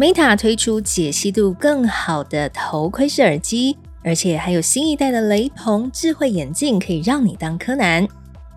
Meta 推出解析度更好的头盔式耳机，而且还有新一代的雷朋智慧眼镜，可以让你当柯南。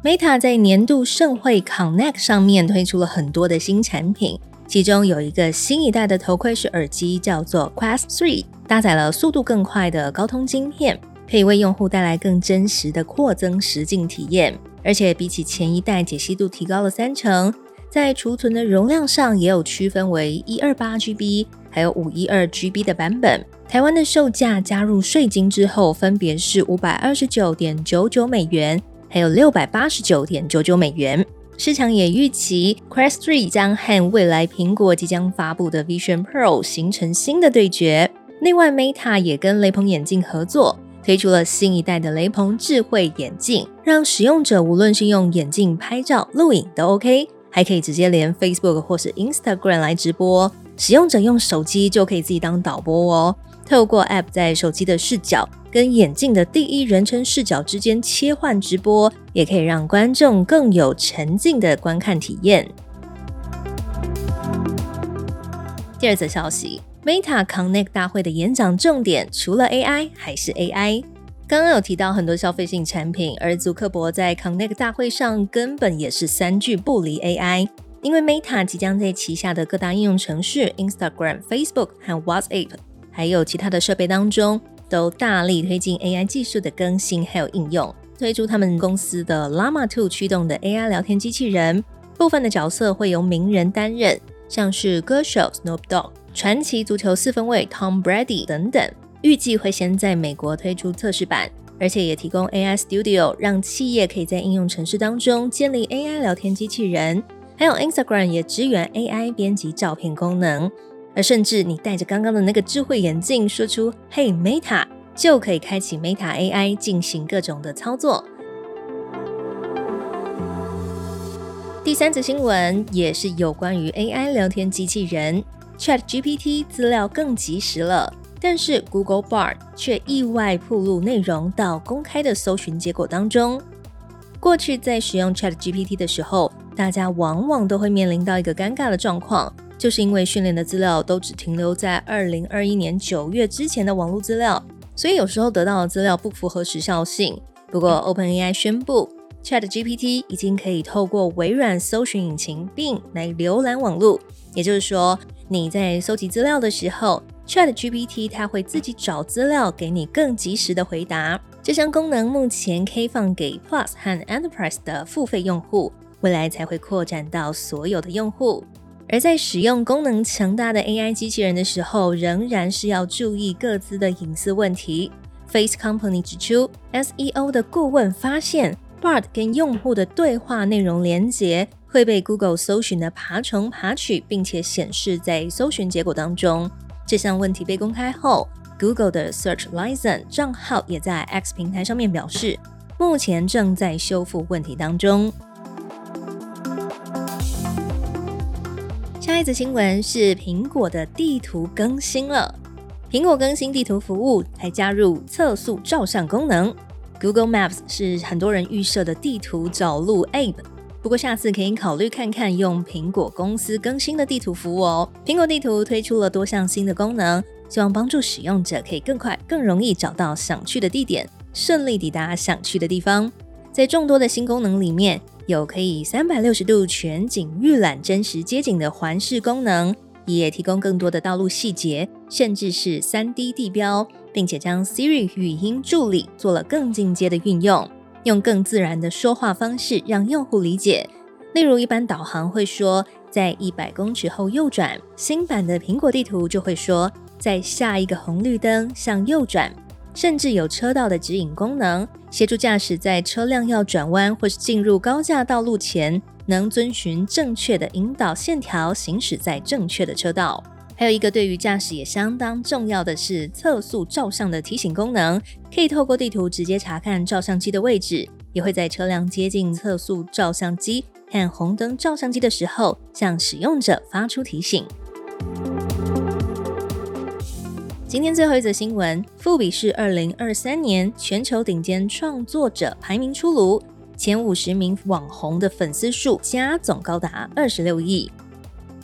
Meta 在年度盛会 Connect 上面推出了很多的新产品，其中有一个新一代的头盔式耳机，叫做 Quest Three，搭载了速度更快的高通晶片，可以为用户带来更真实的扩增实境体验，而且比起前一代解析度提高了三成。在储存的容量上也有区分为一二八 GB，还有五一二 GB 的版本。台湾的售价加入税金之后，分别是五百二十九点九九美元，还有六百八十九点九九美元。市场也预期 Quest 3将和未来苹果即将发布的 Vision Pro 形成新的对决。另外，Meta 也跟雷朋眼镜合作，推出了新一代的雷朋智慧眼镜，让使用者无论是用眼镜拍照、录影都 OK。还可以直接连 Facebook 或是 Instagram 来直播，使用者用手机就可以自己当导播哦。透过 App 在手机的视角跟眼镜的第一人称视角之间切换直播，也可以让观众更有沉浸的观看体验。第二则消息，Meta Connect 大会的演讲重点除了 AI 还是 AI。刚刚有提到很多消费性产品，而祖克伯在 Connect 大会上根本也是三句不离 AI，因为 Meta 即将在旗下的各大应用程序 Instagram、Facebook 和 WhatsApp，还有其他的设备当中，都大力推进 AI 技术的更新还有应用，推出他们公司的 Llama 2驱动的 AI 聊天机器人，部分的角色会由名人担任，像是歌手 Snoop Dogg、传奇足球四分卫 Tom Brady 等等。预计会先在美国推出测试版，而且也提供 AI Studio，让企业可以在应用程式当中建立 AI 聊天机器人。还有 Instagram 也支援 AI 编辑照片功能，而甚至你戴着刚刚的那个智慧眼镜，说出 “Hey Meta”，就可以开启 Meta AI 进行各种的操作。第三则新闻也是有关于 AI 聊天机器人 ChatGPT 资料更及时了。但是 Google Bard 却意外暴露内容到公开的搜寻结果当中。过去在使用 Chat GPT 的时候，大家往往都会面临到一个尴尬的状况，就是因为训练的资料都只停留在二零二一年九月之前的网络资料，所以有时候得到的资料不符合时效性。不过 OpenAI 宣布，Chat GPT 已经可以透过微软搜寻引擎并来浏览网络，也就是说，你在搜集资料的时候。Chat GPT 它会自己找资料，给你更及时的回答。这项功能目前开放给 Plus 和 Enterprise 的付费用户，未来才会扩展到所有的用户。而在使用功能强大的 AI 机器人的时候，仍然是要注意各自的隐私问题。Face Company 指出，SEO 的顾问发现，Bard 跟用户的对话内容连接会被 Google 搜寻的爬虫爬取，并且显示在搜寻结果当中。这项问题被公开后，Google 的 Search License 账号也在 X 平台上面表示，目前正在修复问题当中。下一则新闻是苹果的地图更新了，苹果更新地图服务，还加入测速照相功能。Google Maps 是很多人预设的地图找路 App。不过下次可以考虑看看用苹果公司更新的地图服务哦。苹果地图推出了多项新的功能，希望帮助使用者可以更快、更容易找到想去的地点，顺利抵达想去的地方。在众多的新功能里面，有可以三百六十度全景预览真实街景的环视功能，也提供更多的道路细节，甚至是三 D 地标，并且将 Siri 语音助理做了更进阶的运用。用更自然的说话方式让用户理解，例如一般导航会说在一百公尺后右转，新版的苹果地图就会说在下一个红绿灯向右转，甚至有车道的指引功能，协助驾驶在车辆要转弯或是进入高架道路前，能遵循正确的引导线条行驶在正确的车道。还有一个对于驾驶也相当重要的是测速照相的提醒功能，可以透过地图直接查看照相机的位置，也会在车辆接近测速照相机和红灯照相机的时候，向使用者发出提醒。今天最后一则新闻，富比士二零二三年全球顶尖创作者排名出炉，前五十名网红的粉丝数加总高达二十六亿。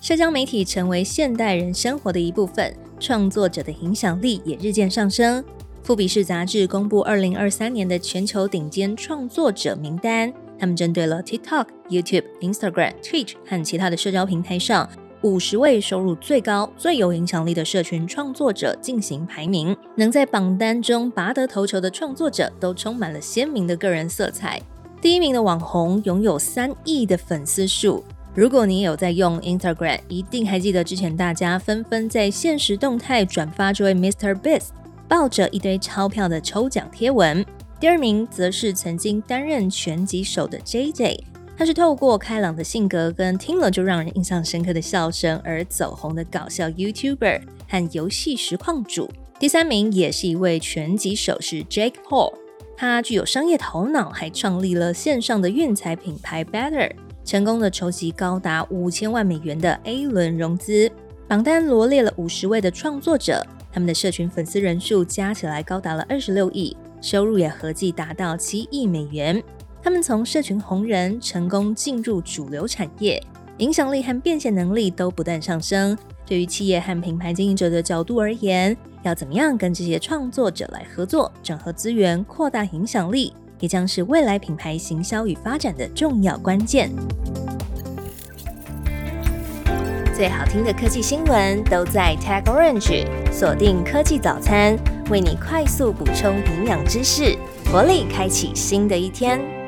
社交媒体成为现代人生活的一部分，创作者的影响力也日渐上升。富比士杂志公布二零二三年的全球顶尖创作者名单，他们针对了 TikTok、YouTube、Instagram、Twitch 和其他的社交平台上。五十位收入最高、最有影响力的社群创作者进行排名，能在榜单中拔得头筹的创作者都充满了鲜明的个人色彩。第一名的网红拥有三亿的粉丝数。如果你有在用 Instagram，一定还记得之前大家纷纷在现实动态转发这位 Mr. Beast 抱着一堆钞票的抽奖贴文。第二名则是曾经担任拳击手的 JJ。他是透过开朗的性格跟听了就让人印象深刻的笑声而走红的搞笑 YouTuber 和游戏实况主。第三名也是一位拳击手，是 Jake Paul。他具有商业头脑，还创立了线上的运彩品牌 Better，成功的筹集高达五千万美元的 A 轮融资。榜单罗列了五十位的创作者，他们的社群粉丝人数加起来高达了二十六亿，收入也合计达到七亿美元。他们从社群红人成功进入主流产业，影响力和变现能力都不断上升。对于企业和品牌经营者的角度而言，要怎么样跟这些创作者来合作、整合资源、扩大影响力，也将是未来品牌行销与发展的重要关键。最好听的科技新闻都在 Tag Orange，锁定科技早餐，为你快速补充营养知识，活力开启新的一天。